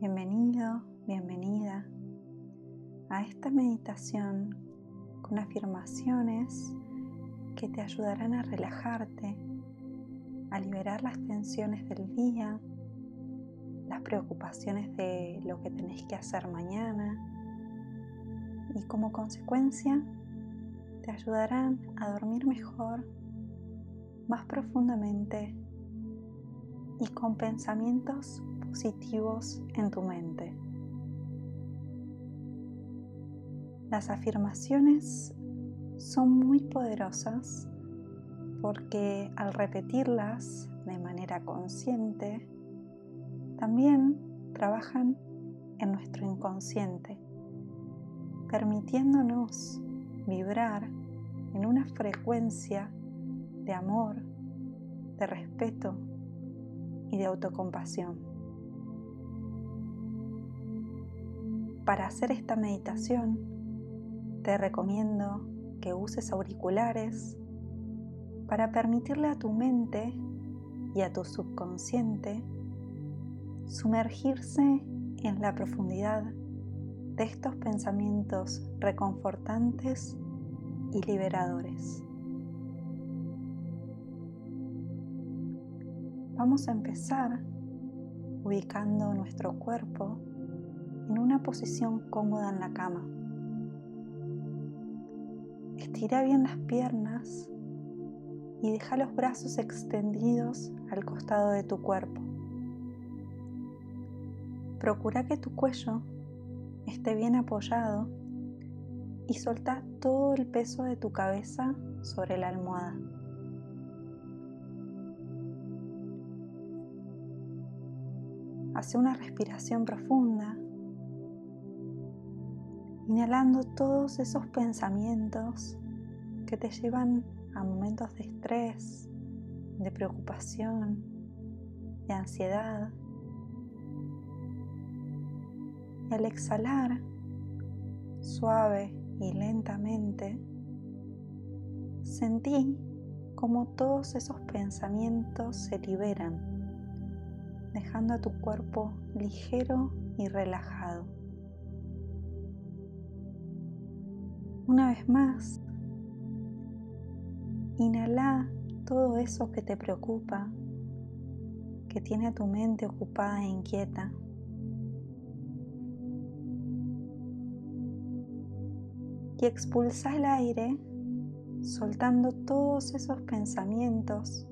Bienvenido, bienvenida a esta meditación con afirmaciones que te ayudarán a relajarte, a liberar las tensiones del día, las preocupaciones de lo que tenés que hacer mañana y como consecuencia te ayudarán a dormir mejor, más profundamente y con pensamientos positivos en tu mente. Las afirmaciones son muy poderosas porque al repetirlas de manera consciente, también trabajan en nuestro inconsciente, permitiéndonos vibrar en una frecuencia de amor, de respeto y de autocompasión. Para hacer esta meditación, te recomiendo que uses auriculares para permitirle a tu mente y a tu subconsciente sumergirse en la profundidad de estos pensamientos reconfortantes y liberadores. Vamos a empezar ubicando nuestro cuerpo en una posición cómoda en la cama. Estira bien las piernas y deja los brazos extendidos al costado de tu cuerpo. Procura que tu cuello esté bien apoyado y solta todo el peso de tu cabeza sobre la almohada. Hace una respiración profunda inhalando todos esos pensamientos que te llevan a momentos de estrés, de preocupación, de ansiedad. Y al exhalar, suave y lentamente, sentí como todos esos pensamientos se liberan, dejando a tu cuerpo ligero y relajado. Una vez más, inhala todo eso que te preocupa, que tiene a tu mente ocupada e inquieta. Y expulsa el aire soltando todos esos pensamientos,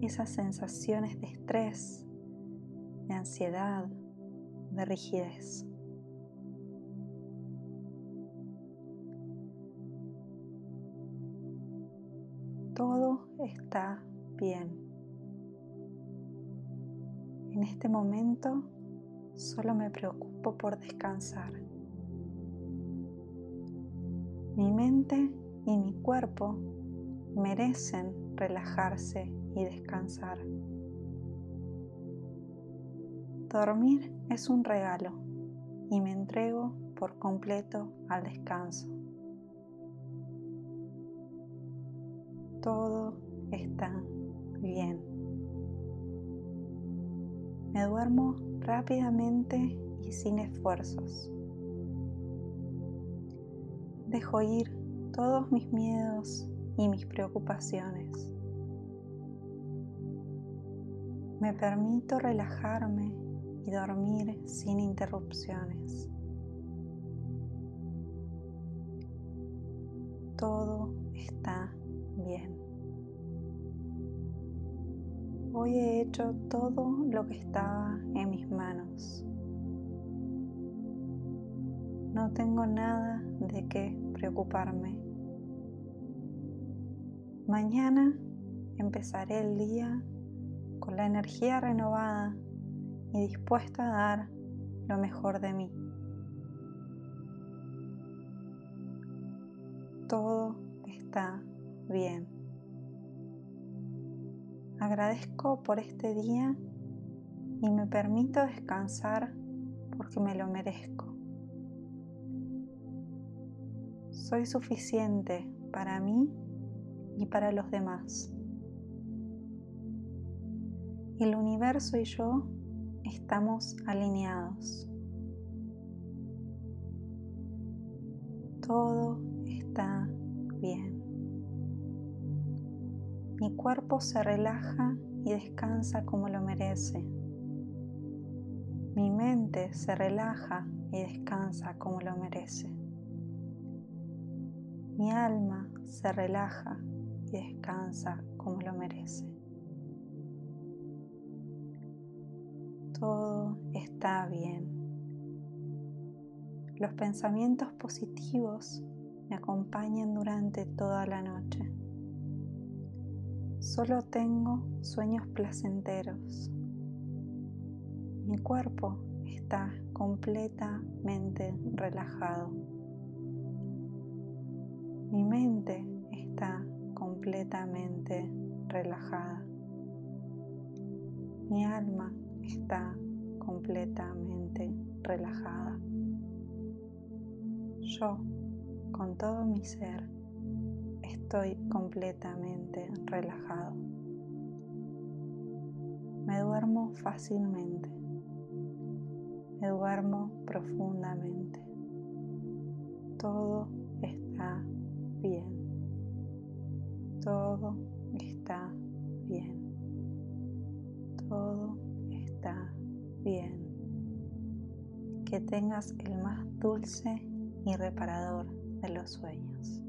esas sensaciones de estrés, de ansiedad, de rigidez. Está bien. En este momento solo me preocupo por descansar. Mi mente y mi cuerpo merecen relajarse y descansar. Dormir es un regalo y me entrego por completo al descanso. Todo está bien. Me duermo rápidamente y sin esfuerzos. Dejo ir todos mis miedos y mis preocupaciones. Me permito relajarme y dormir sin interrupciones. Todo está bien. Hoy he hecho todo lo que estaba en mis manos. No tengo nada de qué preocuparme. Mañana empezaré el día con la energía renovada y dispuesta a dar lo mejor de mí. Todo está bien. Agradezco por este día y me permito descansar porque me lo merezco. Soy suficiente para mí y para los demás. El universo y yo estamos alineados. Todo está bien. Mi cuerpo se relaja y descansa como lo merece. Mi mente se relaja y descansa como lo merece. Mi alma se relaja y descansa como lo merece. Todo está bien. Los pensamientos positivos me acompañan durante toda la noche. Solo tengo sueños placenteros. Mi cuerpo está completamente relajado. Mi mente está completamente relajada. Mi alma está completamente relajada. Yo, con todo mi ser, estoy completamente relajado. Me duermo fácilmente. Me duermo profundamente. Todo está bien. Todo está bien. Todo está bien. Que tengas el más dulce y reparador los sueños.